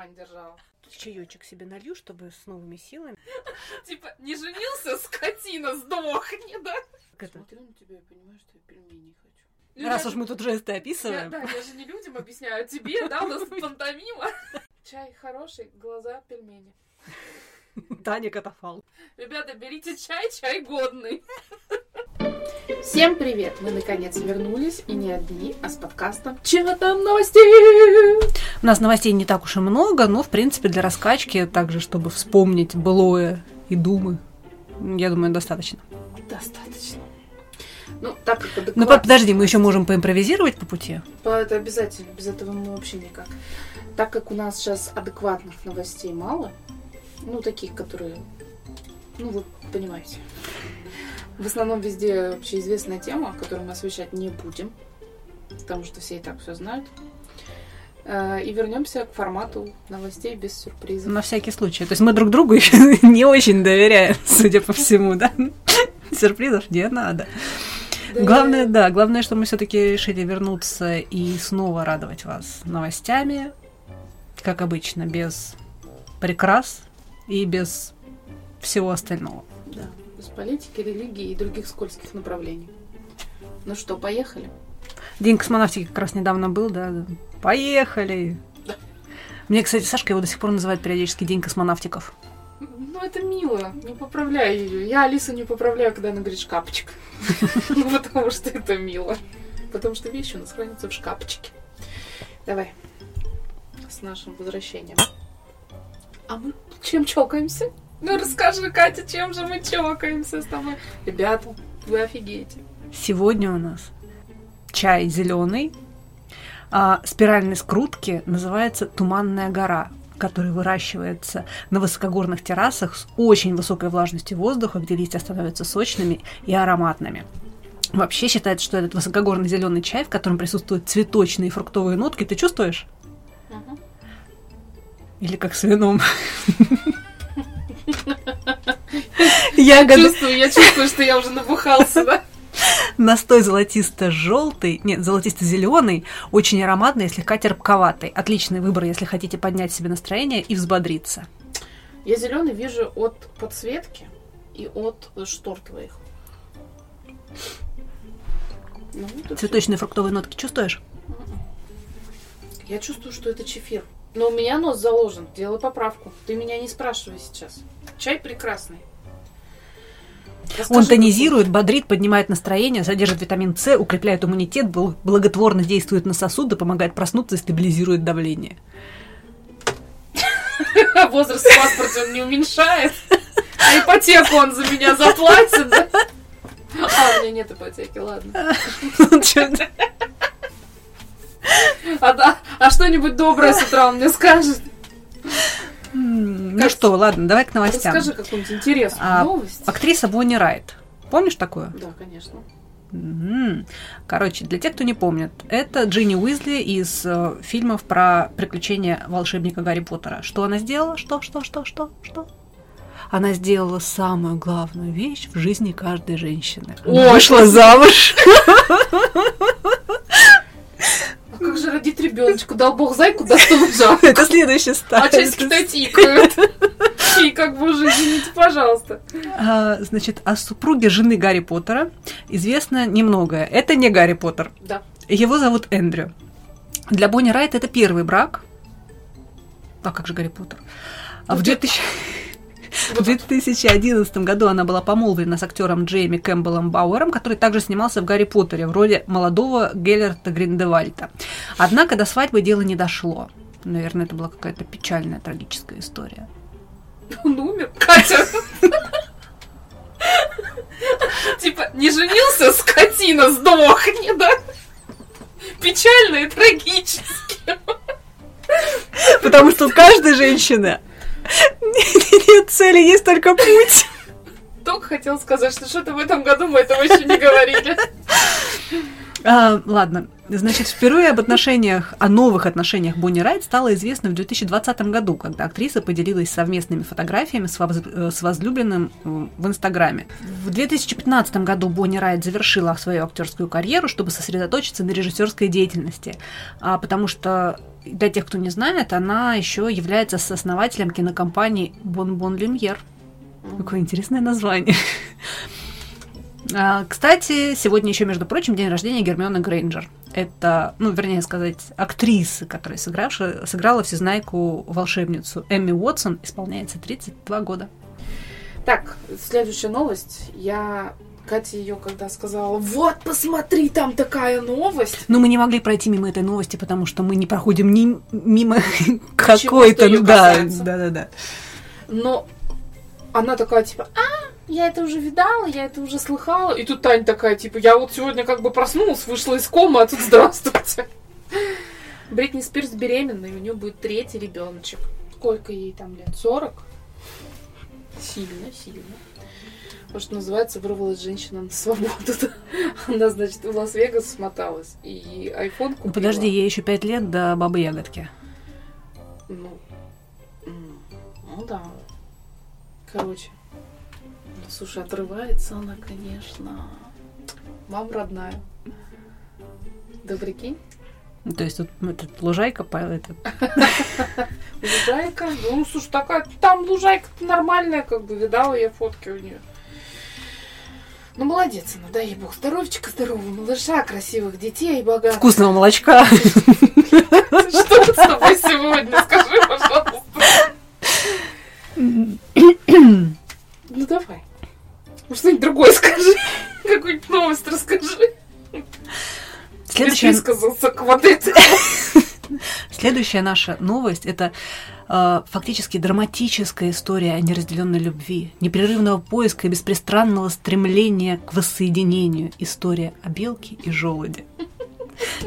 кармане держала. Чаечек себе налью, чтобы с новыми силами. Типа, не женился, скотина, сдохни, да? Смотрю на тебя и понимаю, что я пельмени хочу. Раз уж мы тут жесты описываем. Да, я же не людям объясняю, а тебе, да, у нас пантомима. Чай хороший, глаза пельмени. Таня Катафал. Ребята, берите чай, чай годный. Всем привет! Мы наконец вернулись, и не одни, а с подкастом «Чего там новости?» У нас новостей не так уж и много, но, в принципе, для раскачки, также, чтобы вспомнить былое и думы, я думаю, достаточно. Достаточно. Ну, так как Ну, адекватно. подожди, мы еще можем поимпровизировать по пути. Это обязательно, без этого мы вообще никак. Так как у нас сейчас адекватных новостей мало, ну, таких, которые, ну, вы понимаете. В основном везде общеизвестная тема, которую мы освещать не будем, потому что все и так все знают. Э, И вернемся к формату новостей без сюрпризов. На всякий случай. То есть мы друг другу еще не очень доверяем, судя по всему, да? Сюрпризов не надо. Да, Главное, да, главное, что мы все-таки решили вернуться и снова радовать вас новостями, как обычно, без прикрас и без всего остального. Да, без политики, религии и других скользких направлений. Ну что, поехали? День космонавтики как раз недавно был, да. Поехали! Да. Мне, кстати, Сашка его до сих пор называет периодически День космонавтиков. Ну, это мило. Не поправляй ее. Я Алису не поправляю, когда она говорит шкафчик. Ну, потому что это мило. Потому что вещи у нас хранятся в шкафчике. Давай. С нашим возвращением. А мы чем чокаемся? Ну, расскажи, Катя, чем же мы чокаемся с тобой? Ребята, вы офигеете. Сегодня у нас чай зеленый, а спиральной скрутки называется Туманная гора, который выращивается на высокогорных террасах с очень высокой влажностью воздуха, где листья становятся сочными и ароматными. Вообще считается, что этот высокогорный зеленый чай, в котором присутствуют цветочные и фруктовые нотки, ты чувствуешь? Ага. Или как с вином? Я Ягоды. чувствую, я чувствую, что я уже набухался, да? Настой золотисто-желтый, нет, золотисто-зеленый, очень ароматный и слегка терпковатый. Отличный выбор, если хотите поднять себе настроение и взбодриться. Я зеленый вижу от подсветки и от штор твоих. Ну, Цветочные фруктовые нотки чувствуешь? всё. Я чувствую, что это чефир. Но у меня нос заложен. Делай поправку. Ты меня не спрашивай сейчас. Чай прекрасный. Расскажи, Он тонизирует, бодрит, поднимает настроение, содержит витамин С, укрепляет иммунитет, бл- благотворно действует на сосуды, помогает проснуться и стабилизирует давление. Возраст в паспорте он не уменьшает. А ипотеку он за меня заплатит. да? А, у меня нет ипотеки, ладно. Чё-то- А, да, а что-нибудь доброе с утра он мне скажет. Ну Как- что, ладно, давай к новостям. Расскажи какую-нибудь интересную А, новость. Актриса Бонни Райт. Помнишь такую? Да, конечно. Короче, для тех, кто не помнит, это Джинни Уизли из э, фильмов про приключения волшебника Гарри Поттера. Что она сделала? Что, что, что, что, что? Она сделала самую главную вещь в жизни каждой женщины. Ой, Вышла замуж. А как же родить ребеночку? Дал бог зайку, даст он жаб. Это следующая А стадия. часики-то тикают. И как бы уже, извините, пожалуйста. А, Значит, о супруге жены Гарри Поттера известно немногое. Это не Гарри Поттер. Да. Его зовут Эндрю. Для Бонни Райт это первый брак. А как же Гарри Поттер? А в Ну, 2000 В 2011 году она была помолвлена с актером Джейми Кэмпбеллом Бауэром, который также снимался в «Гарри Поттере» в роли молодого Геллерта Гриндевальта. Однако до свадьбы дело не дошло. Наверное, это была какая-то печальная, трагическая история. Он умер. Катя. Типа, не женился, скотина, сдохни, да? Печально и трагически. Потому что у каждой женщины нет цели, есть только путь. Только хотел сказать, что что-то в этом году мы этого еще не говорили. А, ладно, значит, впервые об отношениях, о новых отношениях Бонни Райт стало известно в 2020 году, когда актриса поделилась совместными фотографиями с, воз- э, с возлюбленным э, в Инстаграме. В 2015 году Бонни Райт завершила свою актерскую карьеру, чтобы сосредоточиться на режиссерской деятельности, а, потому что для тех, кто не знает, она еще является сооснователем кинокомпании Бон-Бон Люмьер. Какое интересное название. А, Кстати, сегодня еще, между прочим, день рождения Гермионы Грейнджер. Это, ну, вернее сказать, актрисы, которая сыгравшая, сыграла всезнайку волшебницу Эмми Уотсон, исполняется 32 года. Так, следующая новость. Я Катя ее когда сказала, вот, посмотри, там такая новость. Но мы не могли пройти мимо этой новости, потому что мы не проходим ни мимо какой-то... да, да, да. Но она такая, типа, а, я это уже видала, я это уже слыхала. И тут Таня такая, типа, я вот сегодня как бы проснулась, вышла из комы, а тут здравствуйте. Бритни Спирс беременна, и у нее будет третий ребеночек. Сколько ей там лет? 40? Сильно, сильно. Потому что называется вырвалась женщина на свободу. Она, значит, в Лас-Вегас смоталась. И айфон купила. Ну, подожди, ей еще пять лет до бабы ягодки. Ну, ну да. Короче. Слушай, отрывается она, конечно. Мам родная. Да прикинь, Ну, То есть тут этот лужайка по этот, лужайка. Ну, слушай, такая, там лужайка нормальная, как бы, видала я фотки у нее. Ну, молодец она, дай ей бог. Здоровчика здорового малыша, красивых детей, богатых. вкусного молочка. Что с тобой сегодня? Скажи, пожалуйста. Следующая, Высказался к вот следующая наша новость это э, фактически драматическая история о неразделенной любви, непрерывного поиска и беспристрастного стремления к воссоединению. История о белке и желуде.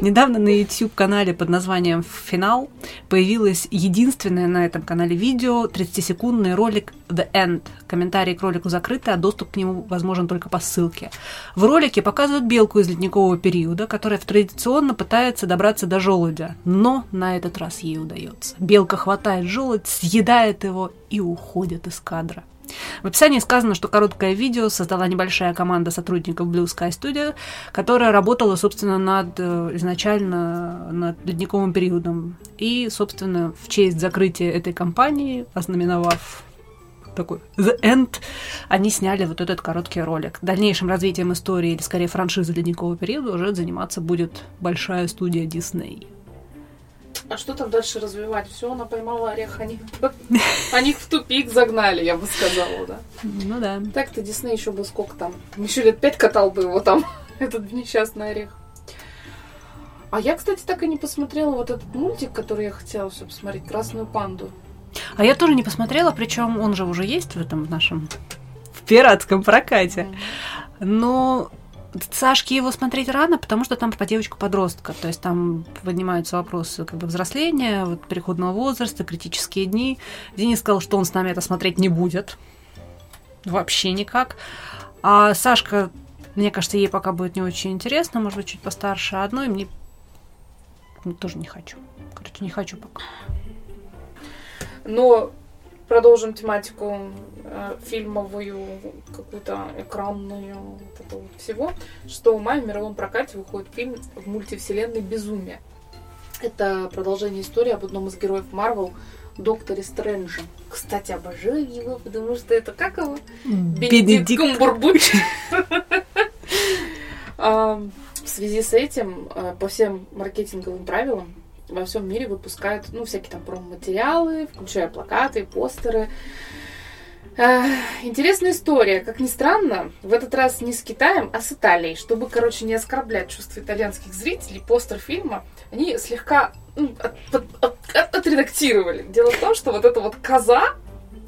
Недавно на YouTube-канале под названием «Финал» появилось единственное на этом канале видео, 30-секундный ролик «The End». Комментарии к ролику закрыты, а доступ к нему возможен только по ссылке. В ролике показывают белку из ледникового периода, которая традиционно пытается добраться до желудя, но на этот раз ей удается. Белка хватает желудь, съедает его и уходит из кадра. В описании сказано, что короткое видео создала небольшая команда сотрудников Blue Sky Studio, которая работала, собственно, над э, изначально над ледниковым периодом. И, собственно, в честь закрытия этой компании, ознаменовав такой The End, они сняли вот этот короткий ролик. Дальнейшим развитием истории, или скорее франшизы ледникового периода, уже заниматься будет большая студия Disney. А что там дальше развивать? Все, она поймала орех, они, они их в тупик загнали, я бы сказала, да. Ну да. Так-то Дисней еще бы сколько там, еще лет пять катал бы его там, этот несчастный орех. А я, кстати, так и не посмотрела вот этот мультик, который я хотела все посмотреть, «Красную панду». А я тоже не посмотрела, причем он же уже есть в этом нашем в пиратском прокате. Но Сашке его смотреть рано, потому что там про девочку-подростка. То есть там поднимаются вопросы как бы взросления, вот, переходного возраста, критические дни. Денис сказал, что он с нами это смотреть не будет. Вообще никак. А Сашка, мне кажется, ей пока будет не очень интересно, может быть, чуть постарше одной, мне тоже не хочу. Короче, не хочу пока. Но продолжим тематику э, фильмовую, какую-то экранную, вот это вот всего. 6 мая в мировом прокате выходит фильм в мультивселенной «Безумие». Это продолжение истории об одном из героев Марвел, Докторе Стрэнджа. Кстати, обожаю его, потому что это как его? Бенедикт Камбербэтч. А, В связи с этим, э, по всем маркетинговым правилам, во всем мире выпускают, ну, всякие там промо-материалы, включая плакаты, постеры. Интересная история. Как ни странно, в этот раз не с Китаем, а с Италией. Чтобы, короче, не оскорблять чувства итальянских зрителей, постер фильма они слегка ну, от- от- от- от- отредактировали. Дело в том, что вот эта вот коза,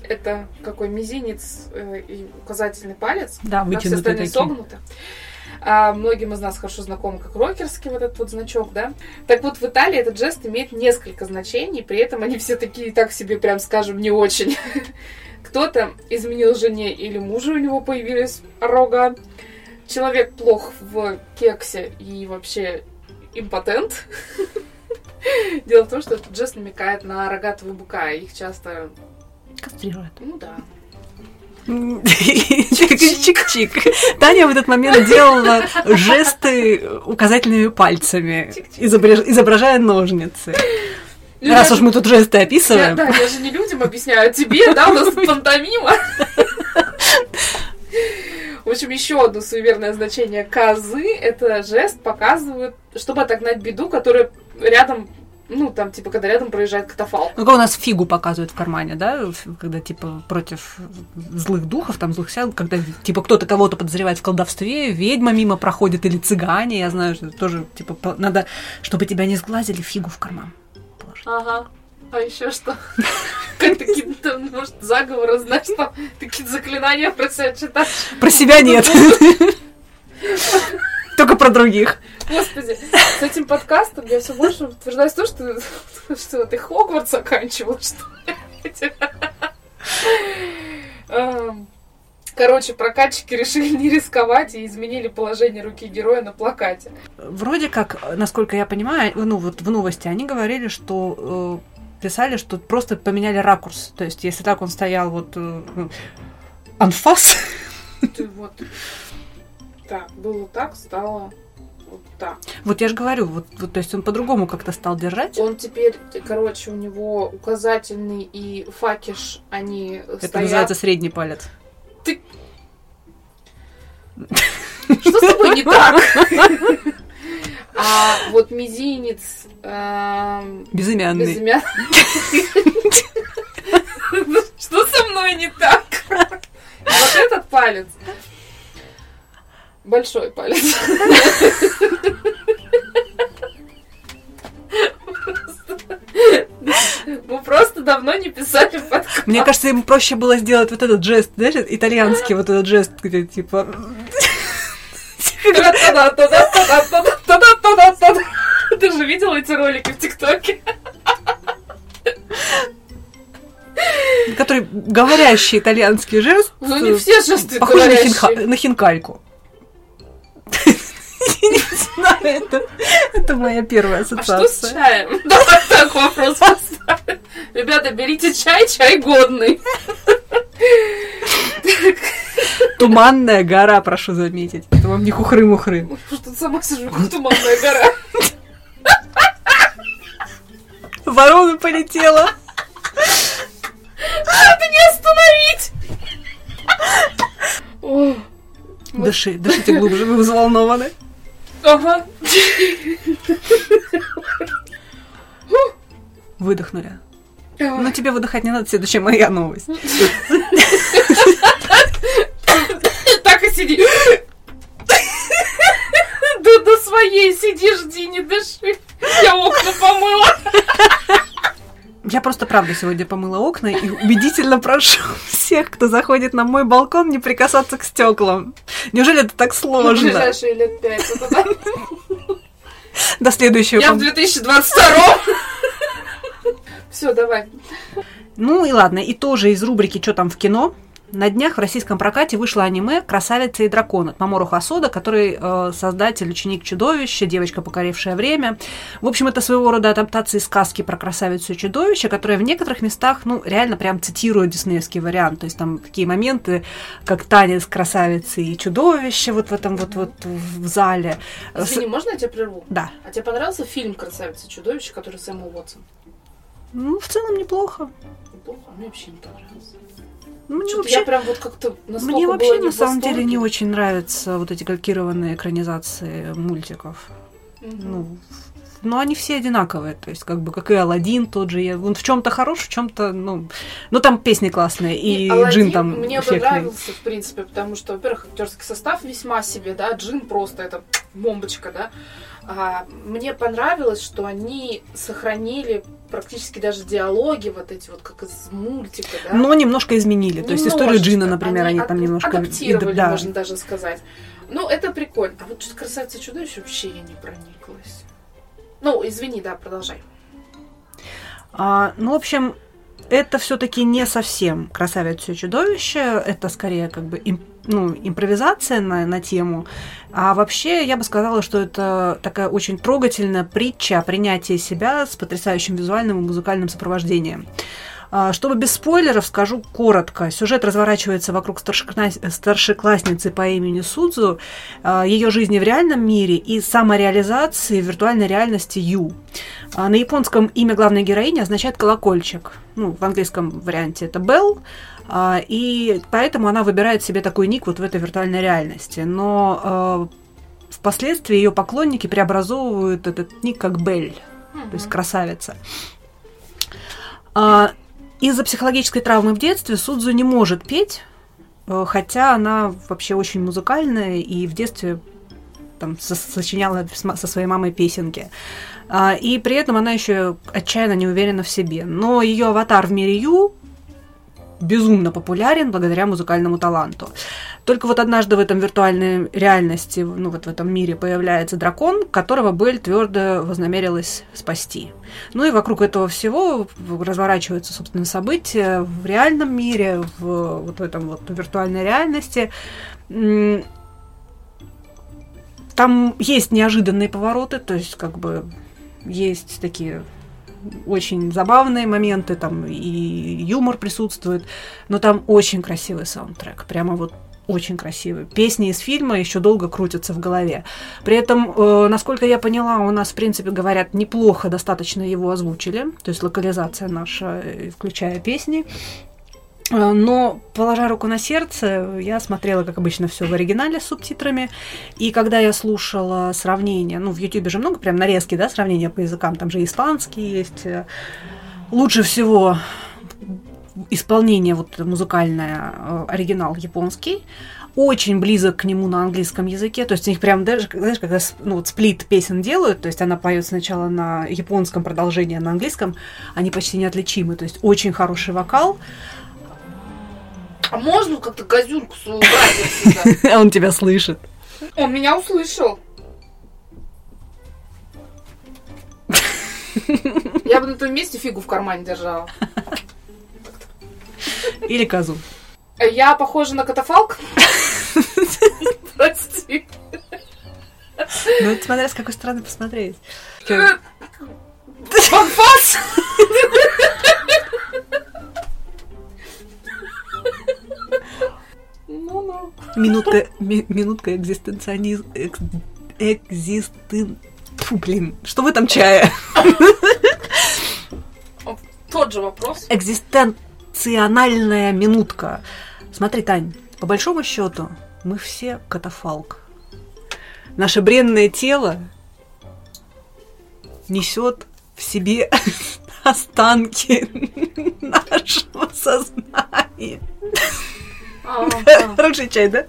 это какой мизинец э, и указательный палец, Да, а все остальные такие. согнуты. А многим из нас хорошо знаком как рокерский вот этот вот значок, да? Так вот, в Италии этот жест имеет несколько значений, при этом они все такие, так себе, прям скажем, не очень. Кто-то изменил жене или мужу, у него появились рога. Человек плох в кексе и вообще импотент. Дело в том, что этот жест намекает на рогатого быка. Их часто, Кастрируют. ну да, Чик-чик-чик. Таня в этот момент делала жесты указательными пальцами, изображ- изображая ножницы. Раз уж мы тут жесты Я, описываем. да, я же не людям объясняю, а тебе, да, у нас пантомима. В общем, еще одно суеверное значение козы – это жест показывают, чтобы отогнать беду, которая рядом, ну, там, типа, когда рядом проезжает катафалк. Ну, как у нас фигу показывают в кармане, да, когда, типа, против злых духов, там, злых сил, когда, типа, кто-то кого-то подозревает в колдовстве, ведьма мимо проходит или цыгане, я знаю, что тоже, типа, надо, чтобы тебя не сглазили, фигу в карман положить. Ага. А еще что? Как такие, там, может, заговоры, знаешь, там такие заклинания про себя читать. Про себя нет. Только про других. Господи, с этим подкастом я все больше утверждаюсь в том, что, что ты Хогвартс оканчивал, что ли? Эм, Короче, прокатчики решили не рисковать и изменили положение руки героя на плакате. Вроде как, насколько я понимаю, ну вот в новости они говорили, что э, писали, что просто поменяли ракурс. То есть, если так он стоял вот э, ну, анфас, Ты вот так, было так, стало вот так. вот я же говорю, вот, вот, то есть он по-другому как-то стал держать. Он теперь, короче, у него указательный и факиш, они Это стоят. называется средний палец. Что с тобой не так? А вот мизинец эм, Безымянный. безымянный. Что со мной не так? Вот этот палец. Большой палец. Мы просто давно не писали подкаст. Мне кажется, ему проще было сделать вот этот жест, знаешь, итальянский вот этот жест, где типа... Ты же видел эти ролики в ТикТоке? Который говорящий итальянский жест. Ну не все жесты Похож на, хинха- на хинкальку. Это, это моя первая А что с ассоциация. чаем? Давай так вопрос поставим. Ребята, берите чай, чай годный. Туманная гора, прошу заметить. Это вам не хухры-мухры. Что тут сама сижу, как туманная гора. Ворона полетела. Это не остановить! Дыши, дышите глубже, вы взволнованы. Ага. Выдохнули. Ну, тебе выдыхать не надо, следующая моя новость. Так и сиди. Да до своей сиди, жди, не дыши. Я окна помыла. Я просто правда сегодня помыла окна и убедительно прошу всех, кто заходит на мой балкон, не прикасаться к стеклам. Неужели это так сложно? ближайшие лет пять. Это. До следующего. Я в пом- 2022 Все, давай. Ну и ладно, и тоже из рубрики «Что там в кино?» На днях в российском прокате вышло аниме «Красавица и дракон» от Мамору Хасода, который э, создатель «Ученик чудовища», «Девочка, покорившая время». В общем, это своего рода адаптация сказки про красавицу и чудовище, которая в некоторых местах, ну, реально прям цитирует диснеевский вариант. То есть там такие моменты, как танец красавицы и чудовища вот в этом вот, вот в зале. С- Извини, можно я тебя прерву? Да. А тебе понравился фильм «Красавица и чудовище», который Сэм Уотсон? Ну, в целом неплохо. Неплохо, а мне вообще не понравился. Ну, мне Что-то вообще- я прям вот как-то Мне вообще на самом деле не очень нравятся вот эти калькированные экранизации мультиков. Мгм. Ну, но они все одинаковые, то есть как бы как и Алладин тот же. я- Он в чем-то хорош, в чем-то, ну, ну там песни классные и Алладин Джин там мне эффектный. понравился, в принципе, потому что, во-первых, актерский состав весьма себе, да, Джин просто это бомбочка, да. А, мне понравилось, что они сохранили практически даже диалоги вот эти вот, как из мультика, да. Но немножко изменили. То есть историю. Джина, например, они, там ад- немножко адаптировали, да. можно даже сказать. Ну, это прикольно. А вот что-то красавица чудовище вообще я не прониклась. Ну, извини, да, продолжай. А, ну, в общем, это все-таки не совсем красавица и чудовище, это скорее как бы им- ну, импровизация на, на тему. А вообще, я бы сказала, что это такая очень трогательная притча о принятии себя с потрясающим визуальным и музыкальным сопровождением. А, Чтобы без спойлеров, скажу коротко. Сюжет разворачивается вокруг старшекла- старшеклассницы по имени Судзу, а, ее жизни в реальном мире и самореализации в виртуальной реальности Ю. А, На японском имя главной героини означает колокольчик. Ну, в английском варианте это Белл. А, И поэтому она выбирает себе такой ник вот в этой виртуальной реальности. Но а, впоследствии ее поклонники преобразовывают этот ник как Белль, то есть красавица. А, Из-за психологической травмы в детстве Судзу не может петь, э, хотя она вообще очень музыкальная и в детстве там со- сочиняла со своей мамой песенки. А, И при этом она еще отчаянно не уверена в себе. Но ее аватар в мире Ю безумно популярен благодаря музыкальному таланту. Только вот однажды в этом виртуальной реальности, ну вот в этом мире появляется дракон, которого Белль твердо вознамерилась спасти. Ну и вокруг этого всего разворачиваются, собственно, события в реальном мире, в вот в этом вот виртуальной реальности. Там есть неожиданные повороты, то есть как бы есть такие очень забавные моменты, там и юмор присутствует, но там очень красивый саундтрек, прямо вот очень красивый. Песни из фильма еще долго крутятся в голове. При этом, э, насколько я поняла, у нас, в принципе, говорят, неплохо достаточно его озвучили, то есть локализация наша, э, включая песни. Э, Но, положа руку на сердце, я смотрела, как обычно, все в оригинале с субтитрами. И когда я слушала сравнения, ну, в Ютубе же много прям нарезки, да, сравнения по языкам, там же испанский есть. э, Лучше всего исполнение вот музыкальное, э, оригинал японский, очень близок к нему на английском языке, то есть у них прям даже, знаешь, когда ну, вот сплит песен делают, то есть она поет сначала на японском продолжении, на английском, они почти неотличимы, то есть очень хороший вокал, А можно как-то газюрку свою убрать отсюда? он тебя слышит. Он меня услышал. Я бы на том месте фигу в кармане держала. Или козу. Я похожа на катафалк? Прости. Ну, это смотря с какой стороны посмотреть. Банфас! Минутка, ми- минутка экзистенционизм... Экс, экзистен... Фу, блин, что в этом чае? Тот же вопрос. Экзистенциональная минутка. Смотри, Тань, по большому счету, мы все катафалк. Наше бренное тело несет в себе останки нашего сознания. Хороший чай, да?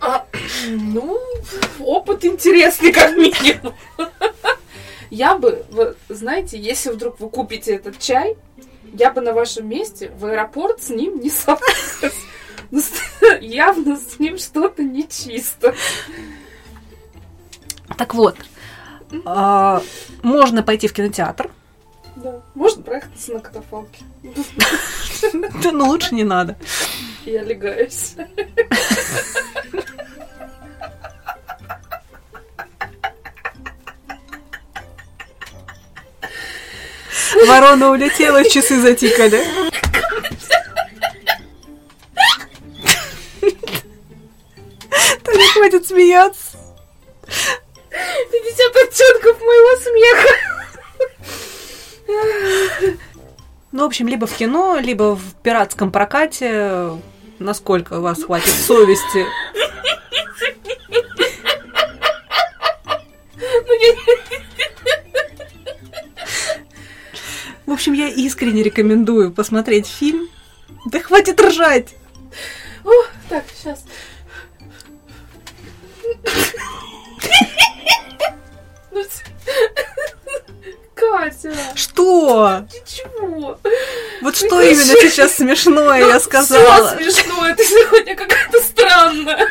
А, Ну, опыт интересный, как минимум. Я бы, вы знаете, если вдруг вы купите этот чай, я бы на вашем месте в аэропорт с ним не собралась. Ну, Явно с ним что-то нечисто. Так вот, а, можно пойти в кинотеатр, Да. Можно проехаться на катафалке. да, но лучше не надо. Я легаюсь. Ворона улетела, часы затикали. Таня, хватит смеяться. 50 оттенков моего смеха. Ну, в общем, либо в кино, либо в пиратском прокате. Насколько у вас хватит совести? В общем, я искренне рекомендую посмотреть фильм. Да хватит ржать! Ух, Так, сейчас. Катя, Что? ты чего? Вот что именно сейчас смешное я сказала? Все смешно, ты сегодня какая-то странная.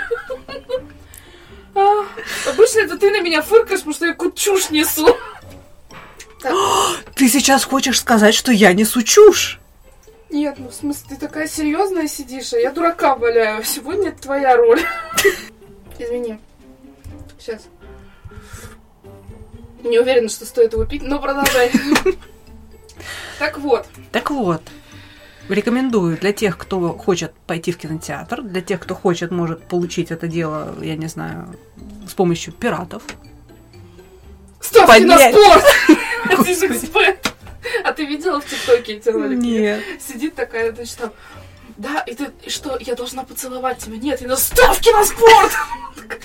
А, Обычно это ты на меня фыркаешь, потому что я какую-то чушь несу. Ты сейчас хочешь сказать, что я несу чушь? Нет, ну в смысле, ты такая серьезная сидишь, а я дурака валяю. Сегодня это твоя роль. Извини. Сейчас. Не уверена, что стоит его пить, но продолжай. Так вот, Так вот, рекомендую для тех, кто хочет пойти в кинотеатр, для тех, кто хочет, может получить это дело, я не знаю, с помощью пиратов. ставки на Поднять. спорт! Же эксперт. А ты видела в ТикТоке эти ролики? Нет. Сидит такая, значит, там, да, и ты, и что, я должна поцеловать тебя? Нет, я на ставки на спорт!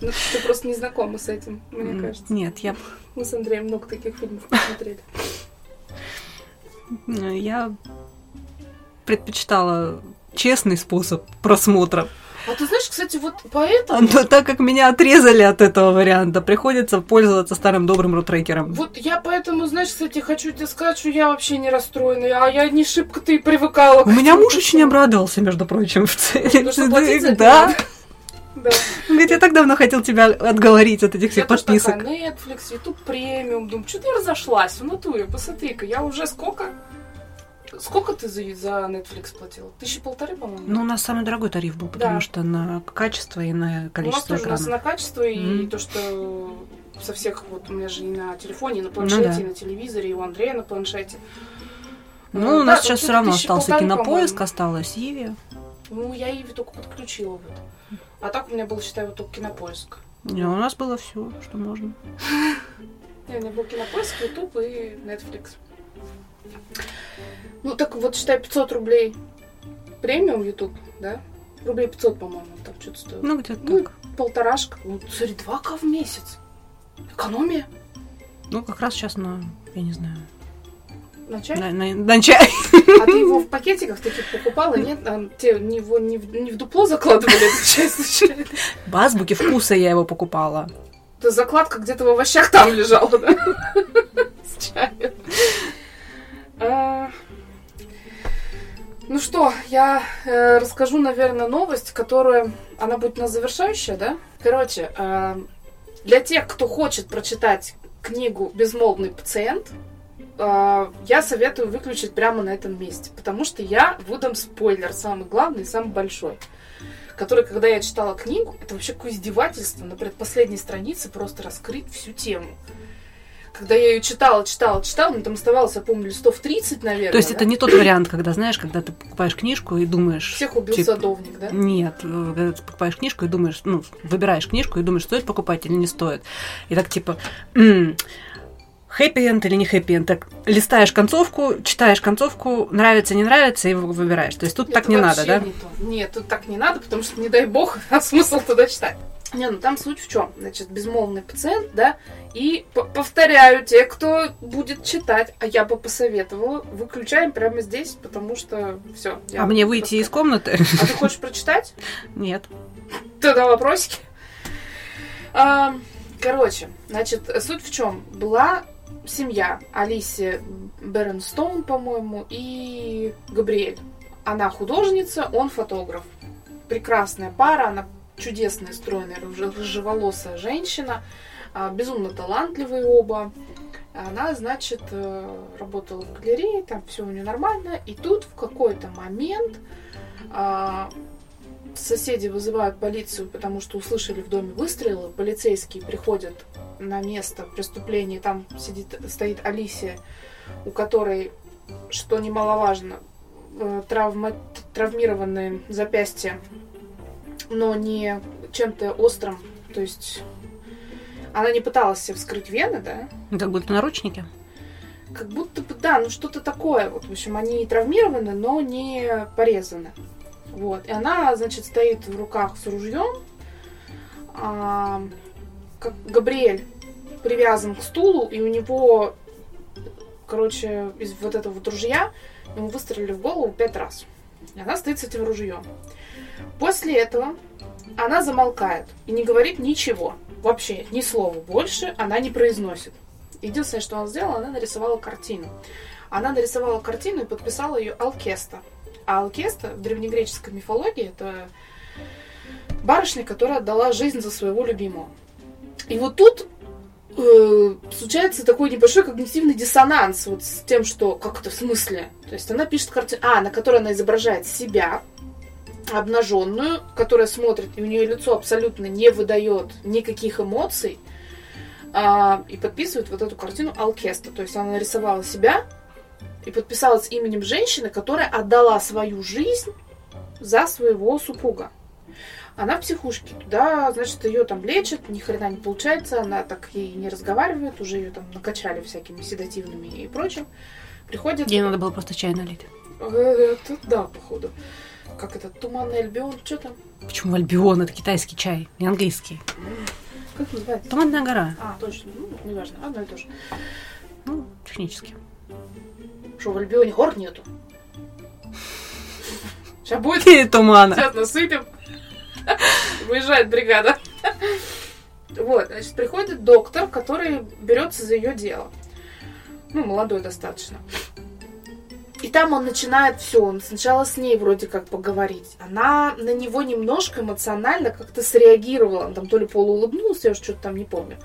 Ну, ты просто не знакома с этим, мне кажется. Нет, я, Мы с Андреем много таких фильмов посмотрели. я предпочитала честный способ просмотра. А ты знаешь, кстати, вот поэтому... Но так как меня отрезали от этого варианта, приходится пользоваться старым добрым рутрекером. Вот я поэтому, знаешь, кстати, хочу тебе сказать, что я вообще не расстроена, а я не шибко-то и привыкала. У меня муж очень обрадовался, между прочим, в целом. Да. Да. Он говорит, я так давно хотел тебя отговорить от этих всех Я тоже подписок. такая, Netflix, YouTube премиум, думаю, что ты разошлась в натуре, посмотри-ка, я уже сколько? Сколько ты за, за Netflix платила? Тысячи полторы, по-моему? Ну, у нас самый дорогой тариф был, потому Да. что на качество и на у нас количество тоже у нас экранов. на качество, и Мгм. то, что со всех, вот у меня же и на телефоне, и на планшете, Ну да. и на телевизоре, и у Андрея на планшете. Ну, у Да, нас вот сейчас все равно остался кинопоиск, осталось Иви. Ну, я Иви только подключила вот. А так у меня был, считай, вот только кинопоиск. Не, у нас было все, что можно. Не, у меня был кинопоиск, YouTube и Netflix. Ну, так вот, считай, 500 рублей премиум YouTube, да? Рублей 500, по-моему, там что-то стоит. Ну, где-то Ну, так. полторашка. Ну, смотри, 2к в месяц. Экономия. Ну, как раз сейчас на, я не знаю, На чай? на, на- на чай. А ты его в пакетиках таких покупала, нет? А, те не, в, не, в, не в дупло закладывали этот чай случайно? В азбуке вкуса я его покупала. То закладка где-то в овощах там лежала, да? С чаем. А, Ну что, я э, расскажу, наверное, новость, которая... Она будет у нас завершающая, да? Короче, э, для тех, кто хочет прочитать книгу «Безмолвный пациент», э, я советую выключить прямо на этом месте, потому что я выдам спойлер, самый главный и самый большой который, когда я читала книгу, это вообще какое издевательство на предпоследней странице просто раскрыть всю тему. Когда я ее читала, читала, читала, мне там оставалось, я помню, листов 30, наверное. То есть да? это не тот вариант, когда, знаешь, когда ты покупаешь книжку и думаешь... Всех убил типа, садовник, да? Нет, э, когда ты покупаешь книжку и думаешь, ну, выбираешь книжку и думаешь, стоит покупать или не стоит. И так типа, хэппи-энд или не хэппи-энд. Так листаешь концовку, читаешь концовку, нравится, не нравится, и вы- выбираешь. То есть тут так Это не надо, да? не то. Нет, тут так не надо, потому что, не дай бог, а смысл туда читать. Не, ну там суть в чем? Значит, безмолвный пациент, да, и повторяю, те, кто будет читать, а я бы посоветовала, выключаем прямо здесь, потому что все. А мне выйти из комнаты? А ты хочешь прочитать? Нет. Тогда вопросики. А, Короче, значит, суть в чем? Была семья Алисия Бернстоун, по-моему, и Габриэль. Она художница, он фотограф. Прекрасная пара, она чудесная, стройная, рыж- рыжеволосая женщина, а, безумно талантливые оба. Она, значит, э, работала в галерее, там все у нее нормально. И тут в какой-то момент а, соседи вызывают полицию, потому что услышали в доме выстрелы. Полицейские приходят на место преступления. Там сидит, стоит Алисия, у которой, что немаловажно, э, травма, травмированные запястья, но не чем-то острым. То есть она не пыталась себе вскрыть вены, да? Это будут наручники? Как будто бы, да, ну что-то такое. Вот, в общем, они травмированы, но не порезаны. Вот. И она, значит, стоит в руках с ружьем. А, как Габриэль привязан к стулу, и у него, короче, из вот этого вот ружья ему выстрелили в голову пять раз. И она стоит с этим ружьем. После этого она замолкает и не говорит ничего. Вообще, ни слова больше она не произносит. Единственное, что она сделала, она нарисовала картину. Она нарисовала картину и подписала ее Алкеста. А Алкеста в древнегреческой мифологии это барышня, которая отдала жизнь за своего любимого. И вот тут э, случается такой небольшой когнитивный диссонанс вот с тем, что как это в смысле. То есть она пишет картину, а, на которой она изображает себя, обнаженную, которая смотрит, и у нее лицо абсолютно не выдает никаких эмоций, а, и подписывает вот эту картину Алкеста. То есть она нарисовала себя и подписалась именем женщины, которая отдала свою жизнь за своего супруга. Она в психушке. Туда, значит, ее там лечат, ни хрена не получается, она так и не разговаривает, уже ее там накачали всякими седативными и прочим. Приходит... Ей надо было просто чай налить. Это, да, походу. Как это, туманный альбион, что там? Почему Альбион? Это китайский чай, не английский. Как называется? Туманная гора. А, точно, ну, неважно, одно и то же. Ну, технически. Что, в Альбионе гор нету? Сейчас будет, Тумана. сейчас насыпем. Выезжает бригада. Вот, значит, приходит доктор, который берется за ее дело. Ну, молодой достаточно. И там он начинает все, он сначала с ней вроде как поговорить. Она на него немножко эмоционально как-то среагировала. Он там то ли полуулыбнулся, я уж что-то там не помню.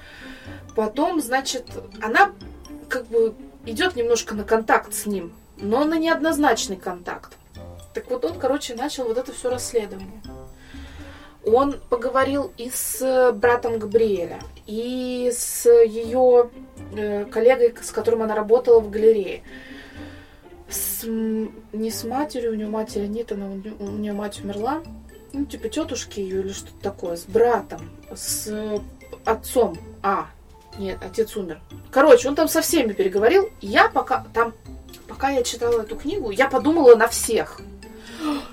Потом, значит, она как бы идет немножко на контакт с ним, но на неоднозначный контакт. Так вот он, короче, начал вот это все расследование. Он поговорил и с братом Габриэля, и с ее э, коллегой, с которым она работала в галерее. С, не с матерью, у нее матери нет, она, у, нее, мать умерла. Ну, типа тетушки ее или что-то такое. С братом, с отцом. А, нет, отец умер. Короче, он там со всеми переговорил. Я пока там, пока я читала эту книгу, я подумала на всех.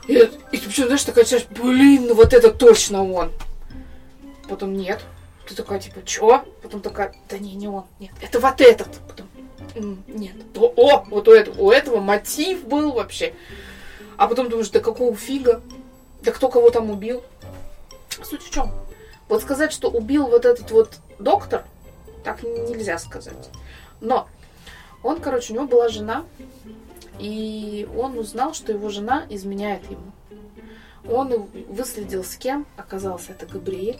И, и почему, знаешь, такая часть, блин, ну вот это точно он. Потом нет. Ты такая, типа, чё? Потом такая, да не, не он. Нет, это вот этот. Потом, «М, нет. О, о, вот у этого, у этого мотив был вообще. А потом думаешь, да какого фига? Да кто кого там убил? Суть в чем? Вот сказать, что убил вот этот вот доктор, так нельзя сказать. Но он, короче, у него была жена, и он узнал, что его жена изменяет ему. Он выследил с кем, оказался это Габриэль.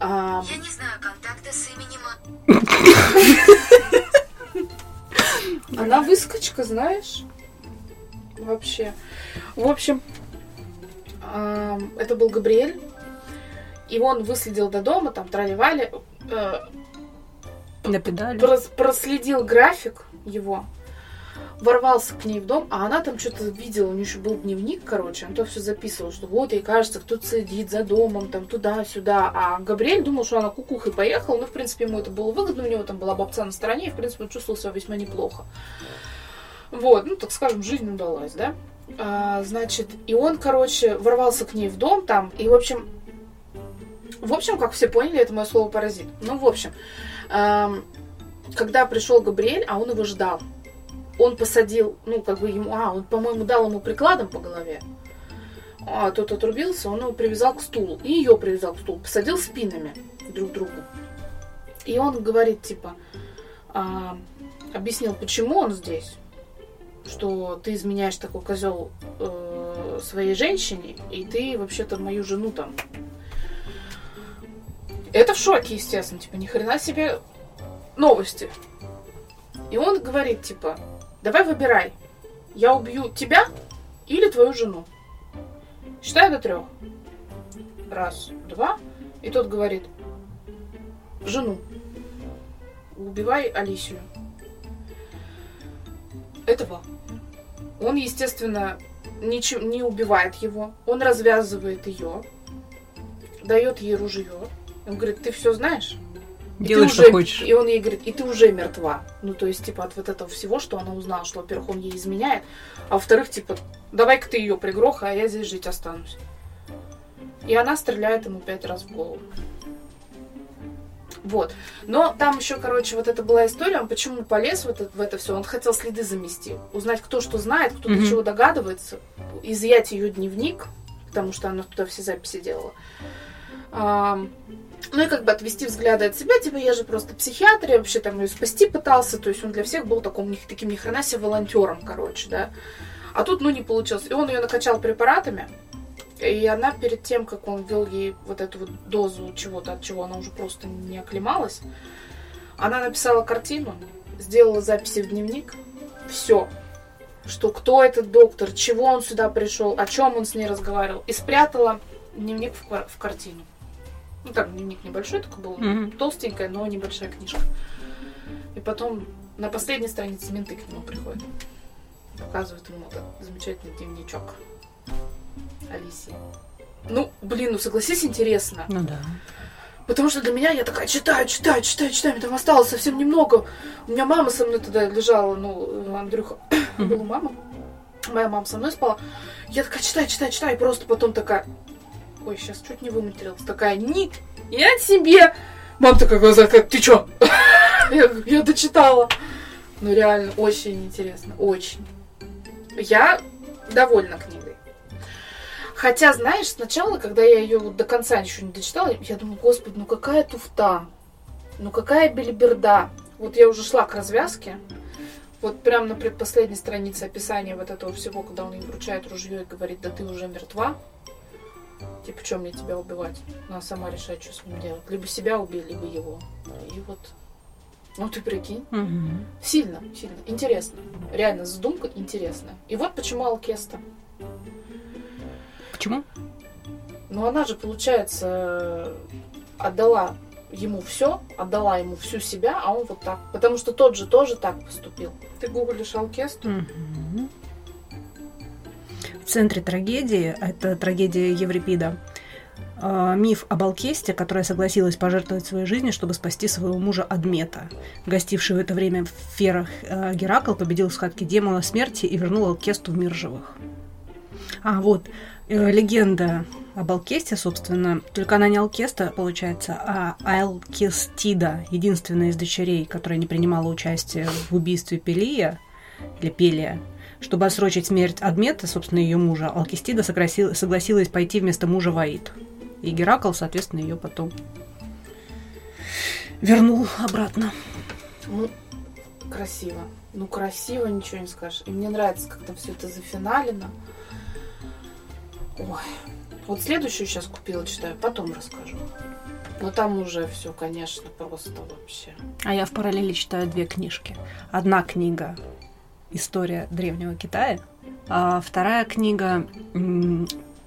А, Я не знаю контакта с именем. Она выскочка, знаешь? Вообще. В общем, ам, это был Габриэль. И он выследил до дома, там трали-вали, э, На педали. прос- проследил график его, ворвался к ней в дом, а она там что-то видела, у нее еще был дневник, короче, он то все записывал, что вот ей кажется, кто-то следит за домом, там туда-сюда, а Габриэль думал, что она кукухой поехала, ну, в принципе, ему это было выгодно, у него там была бабца на стороне, и, в принципе, он чувствовал себя весьма неплохо. Вот, ну, так скажем, жизнь удалась, да? А, значит, и он, короче, ворвался к ней в дом там, и, в общем, в общем, как все поняли, это мое слово паразит. Ну, в общем, когда пришел Габриэль, а он его ждал, он посадил, ну, как бы ему, а, он, по-моему, дал ему прикладом по голове, а тот отрубился, он его привязал к стулу, и ее привязал к стулу, посадил спинами друг к другу. И он говорит, типа, а, объяснил, почему он здесь, что ты изменяешь такой козел э, своей женщине, и ты вообще-то мою жену там это в шоке, естественно, типа, ни хрена себе новости. И он говорит, типа, давай выбирай, я убью тебя или твою жену. Считай до трех. Раз, два. И тот говорит, жену. Убивай Алисию. Этого. Он, естественно, ничего не убивает его. Он развязывает ее, дает ей ружье. Он говорит, ты все знаешь? И Делай, что уже- хочешь. И он ей говорит, и ты уже мертва. Ну, то есть, типа, от вот этого всего, что она узнала, что, во-первых, он ей изменяет, а во-вторых, типа, давай-ка ты ее пригрохай, а я здесь жить останусь. И она стреляет ему пять раз в голову. Вот. Но там еще, короче, вот это была история, он почему полез в это, в это все, он хотел следы замести, узнать, кто что знает, кто до Мгм. чего догадывается, изъять ее дневник, потому что она туда все записи делала. Ам, ну и как бы отвести взгляды от себя, типа я же просто психиатр, я вообще там ее спасти пытался, то есть он для всех был таким, ни- таким ни хрена себе волонтером, короче, да. А тут, ну, не получилось. И он ее накачал препаратами, и она перед тем, как он ввел ей вот эту вот дозу чего-то, от чего она уже просто не оклемалась, она написала картину, сделала записи в дневник, все, что кто этот доктор, чего он сюда пришел, о чем он с ней разговаривал, и спрятала дневник в, в картину. Ну так, дневник небольшой такой был, Мгм. толстенькая, но небольшая книжка. И потом На последней странице менты к нему приходят. Показывают ему этот замечательный дневничок Алисии. Ну, блин, ну согласись, интересно. Ну да. Потому что для меня я такая читаю, читаю, читаю, читаю. Мне там осталось совсем немного. У меня мама со мной тогда лежала, ну, Андрюха, была мама. Моя мама со мной спала. Я такая читаю, читаю, читаю. И просто потом такая... Ой, сейчас чуть не выматерилась. Такая, ни, я себе. Мама такая глаза, как ты чё? я, я дочитала. Ну, реально, очень интересно. Очень. Я довольна книгой. Хотя, знаешь, сначала, когда я ее вот до конца еще не дочитала, я думаю, господи, ну какая туфта, ну какая белиберда. Вот я уже шла к развязке, вот прям на предпоследней странице описания вот этого всего, когда он ей вручает ружье и говорит, да ты уже мертва. Типа, чем мне тебя убивать? Она сама решает, что с ним делать. Либо себя убей, либо его. И вот ну ты прикинь. Мгм. Сильно, сильно. Интересно. Реально, задумка интересная. И вот почему Алкеста. Почему? Ну она же, получается, отдала ему все, отдала ему всю себя, а он вот так. Потому что тот же тоже так поступил. Ты гуглишь Алкесту? Мгм. В центре трагедии, это трагедия Еврипида, э, миф об Алкесте, которая согласилась пожертвовать своей жизнью, чтобы спасти своего мужа Адмета. Гостивший в это время в ферах э, Геракл победил в схватке демона смерти и вернул Алкесту в мир живых. А, вот, э, легенда об Алкесте, собственно, только она не Алкеста, получается, а Алкестида, единственная из дочерей, которая не принимала участие в убийстве Пелия, или Пелия, чтобы отсрочить смерть Адмета, собственно, ее мужа, Алкестида согласи- согласилась пойти вместо мужа в Аид. И Геракл, соответственно, ее потом вернул обратно. Ну, красиво. Ну, красиво, ничего не скажешь. И мне нравится, как там все это зафиналено. Ой. Вот следующую сейчас купила, читаю, потом расскажу. Но там уже все, конечно, просто вообще. А я в параллели читаю две книжки. Одна книга «История древнего Китая», а вторая книга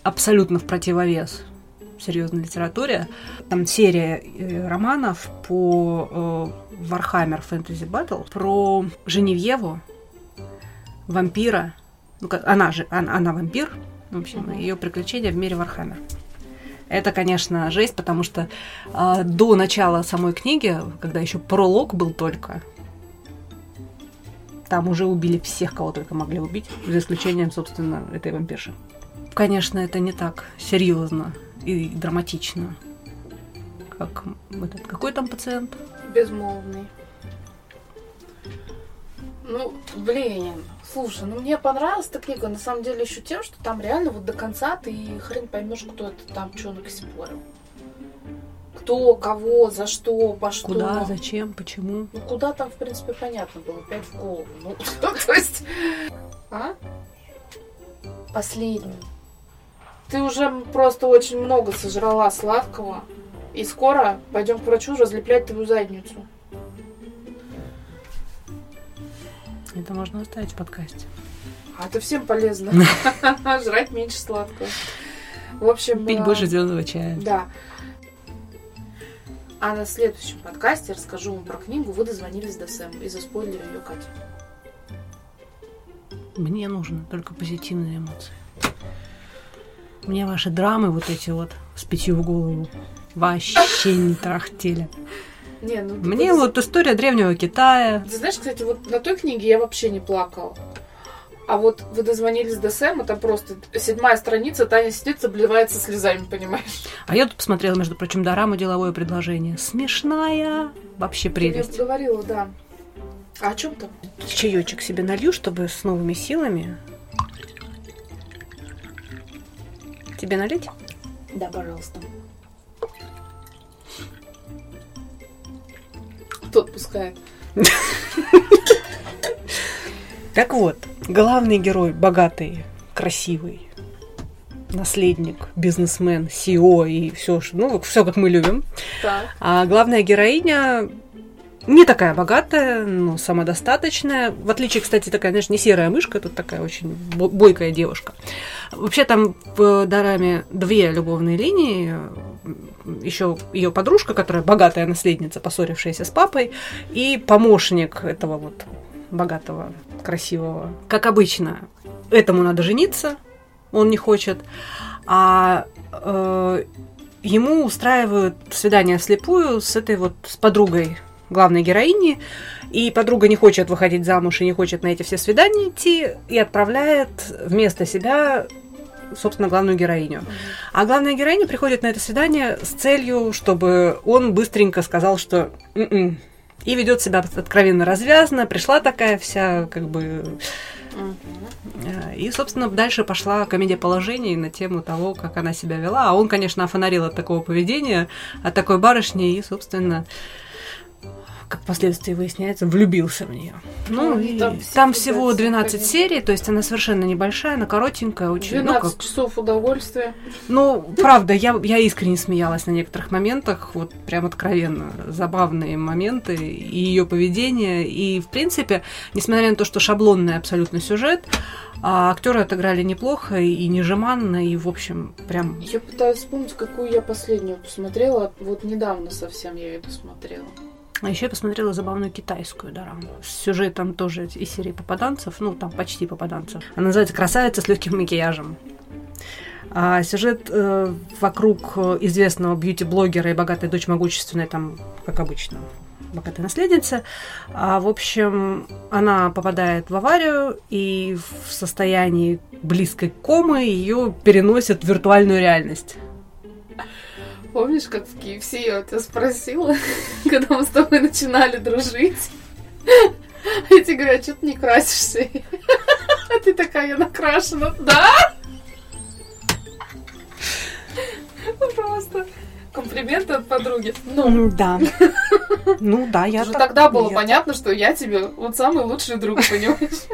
абсолютно в противовес серьезной литературе. Там серия э, романов по э, Warhammer Fantasy Battle про Женевьеву, вампира. Ну, она же, она, она вампир, в общем, ее приключения в мире Warhammer. Это, конечно, жесть, потому что а, до начала самой книги, когда еще пролог был только, там уже убили всех, кого только могли убить, за исключением, собственно, этой вампирши. Конечно, это не так серьезно и драматично, как этот, какой там пациент? Безмолвный. Ну, блин, слушай, ну мне понравилась эта книга, на самом деле, еще тем, что там реально вот до конца ты хрен поймешь, кто это там что накосипорил. Кто, кого, за что, по что. Куда, зачем, почему? Ну, куда там, в принципе, понятно было, пять в голову. Ну, то есть... А? Последний. Ты уже просто очень много сожрала сладкого. И скоро пойдем к врачу разлеплять твою задницу. Это можно оставить в подкасте. А это всем полезно. Жрать меньше сладкого. В общем... Пить э, больше зеленого чая. Да. А на следующем подкасте расскажу вам про книгу «Вы дозвонились до Сэм» и заспойлерю ее Катя. Мне нужны только позитивные эмоции. Мне ваши драмы вот эти вот с пятью в голову вообще не трахтели. Не, ну ты Мне вот- вот история древнего Китая. Ты знаешь, кстати, вот на той книге я вообще не плакала. А вот вы дозвонились до Сэма, там просто седьмая страница, Таня сидит, обливается слезами, понимаешь? А я тут посмотрела, между прочим, дораму деловое предложение. Смешная. Вообще Я прелесть. говорила, да. А о чем там? Чаечек себе налью, чтобы с новыми силами. Тебе налить? Да, пожалуйста. Тот пускает. Так вот, главный герой богатый, красивый, наследник, бизнесмен, CEO и все, ну, все как мы любим. Так. А главная героиня не такая богатая, но самодостаточная. В отличие, кстати, такая, знаешь, не серая мышка, тут такая очень бо- бойкая девушка. Вообще там в Дораме две любовные линии. еще ее подружка, которая богатая наследница, поссорившаяся с папой, и помощник этого вот богатого, красивого. Как обычно, этому надо жениться, он не хочет, а э, ему устраивают свидание вслепую с этой вот с подругой главной героини, и подруга не хочет выходить замуж и не хочет на эти все свидания идти, и отправляет вместо себя собственно, главную героиню. А главная героиня приходит на это свидание с целью, чтобы он быстренько сказал, что «М-м». И ведет себя откровенно развязно, пришла такая вся, как бы, Э, и, собственно, дальше пошла комедия положений на тему того, как она себя вела. А он, конечно, офонарил от такого поведения, от такой барышни, и, собственно, как впоследствии выясняется, влюбился в нее. Ну, Ну, и там там, все всего кидаются, 12 конечно. серий, то есть она совершенно небольшая, она коротенькая, очень... Ну, 12 как, часов удовольствия. ну, правда, я, я искренне смеялась на некоторых моментах, вот прям откровенно. Забавные моменты и ее поведение. И, в принципе, несмотря на то, что шаблонный абсолютно сюжет, а актеры отыграли неплохо и не жеманно, и, в общем, прям... Я пытаюсь вспомнить, какую я последнюю посмотрела. Вот недавно совсем я ее досмотрела. А еще я посмотрела забавную китайскую дораму с сюжетом тоже из серии попаданцев, ну, там почти попаданцев. Она называется «Красавица с легким макияжем». А сюжет э, вокруг э, известного бьюти-блогера и богатой дочь могущественной, там, как обычно, богатая наследница. А, в общем, она попадает в аварию, и в состоянии близкой комы ее переносят в виртуальную реальность. Помнишь, как в KFC я у тебя спросила, когда мы с тобой начинали дружить? Я тебе говорю, а что ты не красишься? А ты такая, я накрашена. Да? Просто комплименты от подруги. Ну, Да. Ну да, я уже так- тогда было я понятно, что я тебе вот самый лучший друг, понимаешь?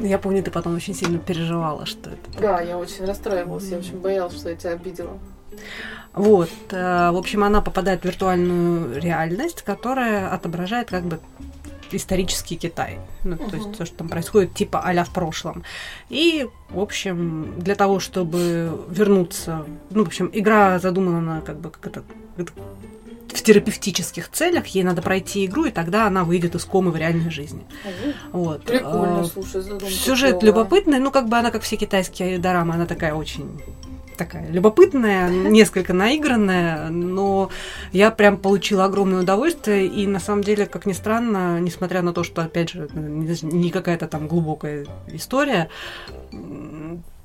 Я помню, ты потом очень сильно переживала, что это. Да, я очень расстраивалась, я очень боялась, что я тебя обидела. Вот, э, в общем, она попадает в виртуальную реальность, которая отображает как бы исторический Китай. Ну, то Мгм. есть то, что там происходит типа а в прошлом. И, в общем, для того, чтобы вернуться... Ну, в общем, игра задумана как бы как это в терапевтических целях. Ей надо пройти игру, и тогда она выйдет из комы в реальной жизни. Вот. Прикольно, Э, слушай, задумка. Сюжет клёвая. любопытный, ну, как бы она, как все китайские дорамы, она такая очень такая любопытная, несколько наигранная, но я прям получила огромное удовольствие, и на самом деле, как ни странно, несмотря на то, что, опять же, не какая-то там глубокая история,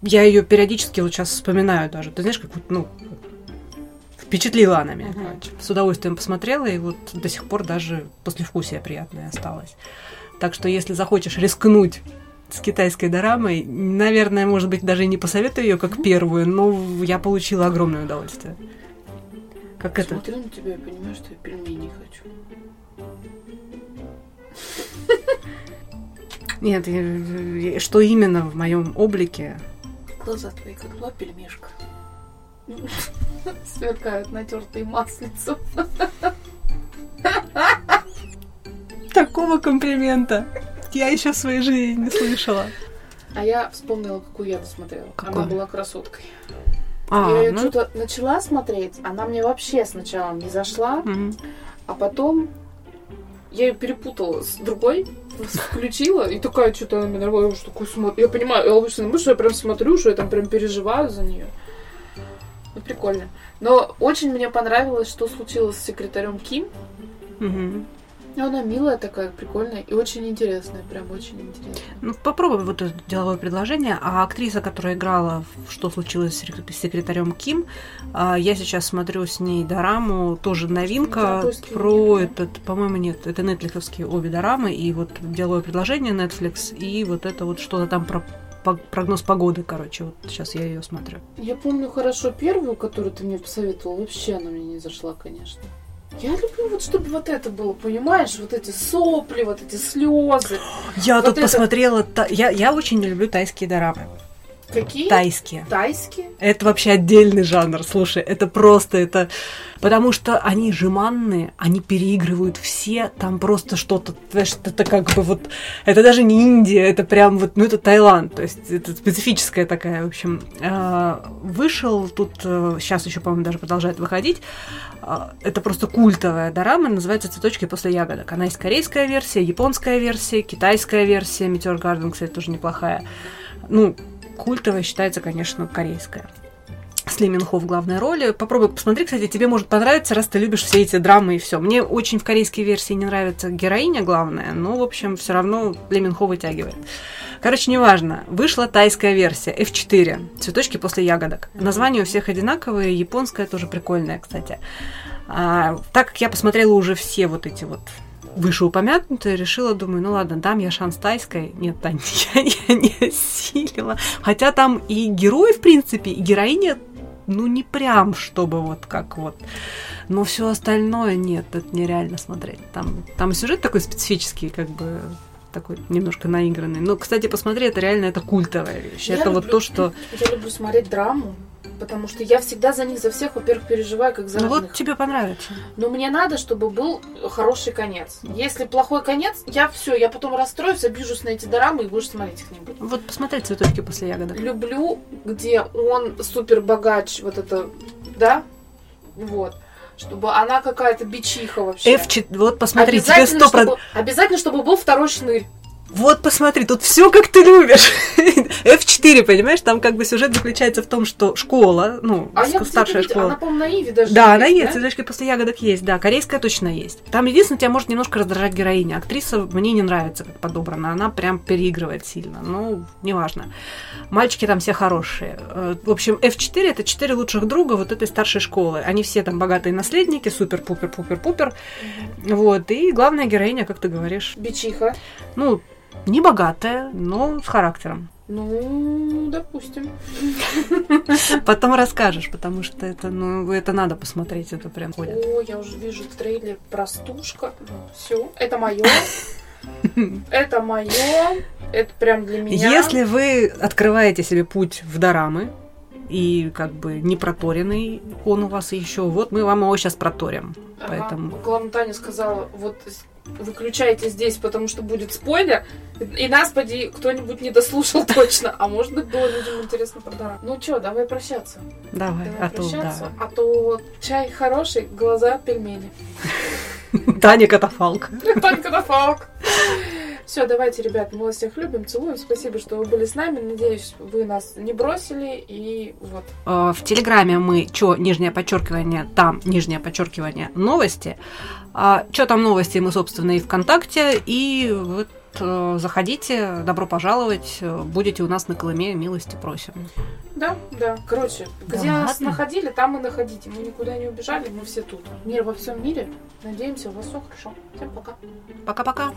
я ее периодически вот сейчас вспоминаю даже. Ты знаешь, как вот, ну, впечатлила она меня, Мгм. короче. С удовольствием посмотрела, и вот до сих пор даже послевкусие приятное осталось. Так что, если захочешь рискнуть с китайской дорамой, наверное, может быть, даже и не посоветую ее как первую, но я получила огромное удовольствие. Как это? Смотрю на тебя и понимаю, что я пельмени хочу. Нет, я- я- что именно в моем облике? Глаза твои как два пельмешка. Сверкают натертые маслицем. Такого комплимента я еще в своей жизни не слышала. А я вспомнила, какую я досмотрела. Какую? Она была красоткой. А, я ее ну, что-то начала смотреть, она мне вообще сначала не зашла, мгм. а потом я ее перепутала с другой, включила, и такая что-то она нравилась, что такое смотрю. Я понимаю, я обычно что я прям смотрю, что я там прям переживаю за нее. Ну, прикольно. Но очень мне понравилось, что случилось с секретарем Ким. И Она милая такая, прикольная и очень интересная, прям очень интересная. Ну, попробуй вот это деловое предложение. А актриса, которая играла в «Что случилось с секре- с секретарем Ким», а, я сейчас смотрю с ней дораму, тоже новинка, Запуск про нет, этот, по-моему, нет, это нетфликсовские обе дорамы, и вот деловое предложение Netflix, и вот это вот что-то там про по- прогноз погоды, короче, вот сейчас я ее смотрю. Я помню хорошо первую, которую ты мне посоветовал, вообще она мне не зашла, конечно. Я люблю вот, чтобы вот это было, понимаешь, вот эти сопли, вот эти слезы. Я Вот тут это- посмотрела, та- я, я очень не люблю тайские дорамы. Какие? Тайские. Тайские? Это вообще отдельный жанр, слушай, это просто, это... Потому что они жеманные, они переигрывают все, там просто что-то, знаешь, это как бы вот... Это даже не Индия, это прям вот, ну это Таиланд, то есть это специфическая такая, в общем. А, Вышел тут, сейчас еще, по-моему, даже продолжает выходить, а, это просто культовая дорама, называется «Цветочки после ягодок». Она есть корейская версия, японская версия, китайская версия, Meteor Garden, кстати, тоже неплохая. Ну, культовая считается, конечно, корейская. С Ли Минхо в главной роли. Попробуй посмотри, кстати, тебе может понравиться, раз ты любишь все эти драмы и все. Мне очень в корейской версии не нравится героиня главная, но, в общем, все равно Ли Минхо вытягивает. Короче, неважно. Вышла тайская версия F4. Цветочки после ягодок. Названия у всех одинаковые. Японская тоже прикольная, кстати. А, так как я посмотрела уже все вот эти вот вышеупомянутое, решила, думаю, ну ладно, дам я шанс тайской. Нет, Тань, я, я не осилила. Хотя там и герой, в принципе, и героиня, ну не прям, чтобы вот как вот. Но все остальное нет, это нереально смотреть. Там, там сюжет такой специфический, как бы такой немножко наигранный. Но, кстати, посмотри, это реально это культовая вещь. Я это люблю, вот то, что... Я люблю смотреть драму, потому что я всегда за них, за всех, во-первых, переживаю, как за Ну родных. вот тебе понравится. Но мне надо, чтобы был хороший конец. Если плохой конец, я все, я потом расстроюсь, обижусь на эти дорамы и будешь смотреть их не буду. Вот посмотри цветочки после ягодок. Люблю, где он супер богач, вот это, да, вот. Чтобы она какая-то бичиха вообще. F4, вот посмотри, тебе обязательно, сто чтобы, обязательно, чтобы был второй шнырь. Вот посмотри, тут все как ты любишь. F4, понимаешь, там как бы сюжет заключается в том, что школа, ну, А я старшая видела, школа. Она, по-моему, на Иве даже Да, она есть, да? цветочки после ягодок есть, да, корейская точно есть. Там единственное, тебя может немножко раздражать героиня. Актриса мне не нравится, как подобрана, она прям переигрывает сильно, ну, неважно. Мальчики там все хорошие. Э, В общем, F4 это четыре лучших друга вот этой старшей школы. Они все там богатые наследники, супер-пупер-пупер-пупер. Вот, и главная героиня, как ты говоришь, Бичиха. ну, не богатая, но с характером. Ну, допустим. Потом расскажешь, потому что это, ну, это надо посмотреть, это прям ходит. О, я уже вижу трейлер Простушка. Все, это мое. Это мое. Это прям для меня. Если вы открываете себе путь в дорамы, и как бы не проторенный он у вас еще, вот мы вам его сейчас проторим. Ага. Поэтому Главное, Таня сказала, вот выключайте здесь, потому что будет спойлер. И нас, поди, кто-нибудь не дослушал точно. А может быть, было людям интересно про Дора. Ну что, давай прощаться. давай, Давай а то прощаться. А то чай хороший, глаза пельмени. да. Таня Катафалк. Только на фалк. Все, давайте, ребят, мы вас всех любим, целуем. Спасибо, что вы были с нами. Надеюсь, вы нас не бросили. И вот. Э, В Телеграме мы чё, нижнее подчеркивание, там нижнее подчеркивание новости. А, чё там новости, мы, собственно, и ВКонтакте. И вот заходите, добро пожаловать. э, Будете у нас на Колыме, милости просим. Да, да. Короче, Да где нас ладно? находили, там и находите. Мы никуда не убежали, мы все тут. Мир во всем мире. Надеемся, у вас все хорошо. Всем пока. Пока-пока.